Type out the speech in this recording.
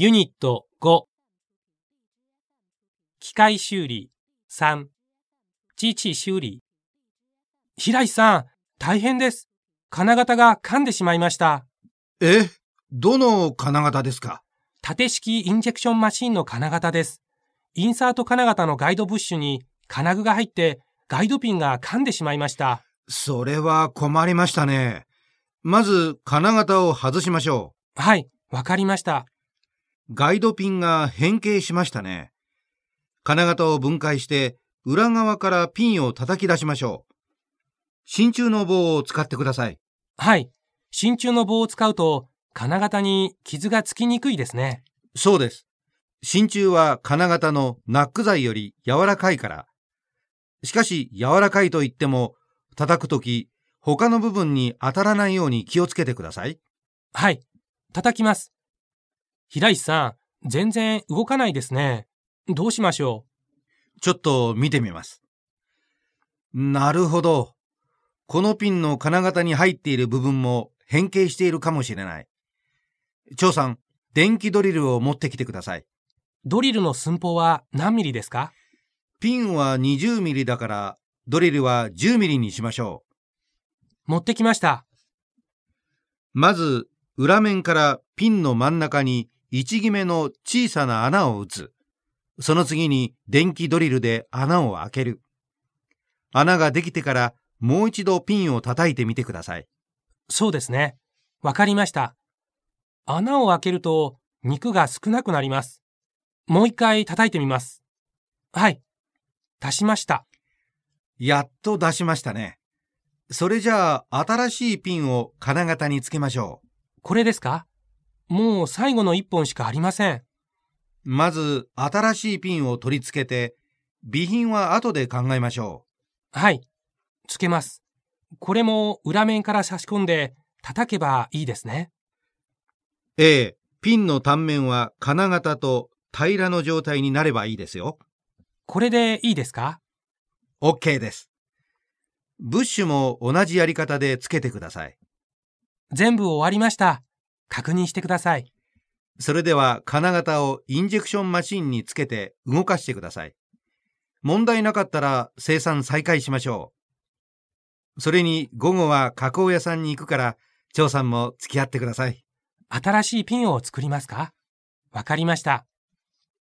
ユニット5機械修理3機器修理平石さん、大変です。金型が噛んでしまいました。え？どの金型ですか？縦式インジェクションマシンの金型です。インサート金型のガイドブッシュに金具が入ってガイドピンが噛んでしまいました。それは困りましたね。まず金型を外しましょはい、わかりました。う。ガイドピンが変形しましたね。金型を分解して裏側からピンを叩き出しましょう。真鍮の棒を使ってください。はい、真鍮の棒を使うと金型に傷がつきにくいですね。そうです。真鍮は金型のナック材より柔らかいから。しかし柔らかいと言っても叩くとき他の部分に当たらないように気をつけてください。はい、叩きます。平石さん、全然動かないですね。どうしましょちょっと見てみます。なるほど。このピンの金型に入っている部分も変形しているかもしれない。張さん、電気ドリルを持ってきてください。うドリルの寸法は何ミリですか？ピンは20ミリだから、ドリルは10ミリにしましょ持ってきました。う。まず、裏面からピンの真ん中に位置決めの小さな穴を打つ。その次に電気ドリルで穴を開ける。穴ができてからもう一度ピンを叩いてみてください。そうですね。わかりました。穴を開けると肉が少なくなります。もう一回叩いてみます。はい。足しました。やっと出しましたね。それじゃあ、新しいピンを金型につけましょこれですか？もう最後の一本しかありません。う。まず、新しいピンを取り付けて、備品は後で考えましょはい。つけます。これも裏面から差し込んで叩けばいいですね。う。ええ、ピンの単面は金型と平らの状態になればいいですよ。これでいいですか？OK です。ブッシュも同じやり方でつけてください。全部終わりました。確認してください。それでは金型をインジェクションマシンにつけて動かしてください。問題なかったら生産再開しましょう。それに午後は加工屋さんに行くから、張さんも付き合ってください。新しいピンを作りますか？わかりました。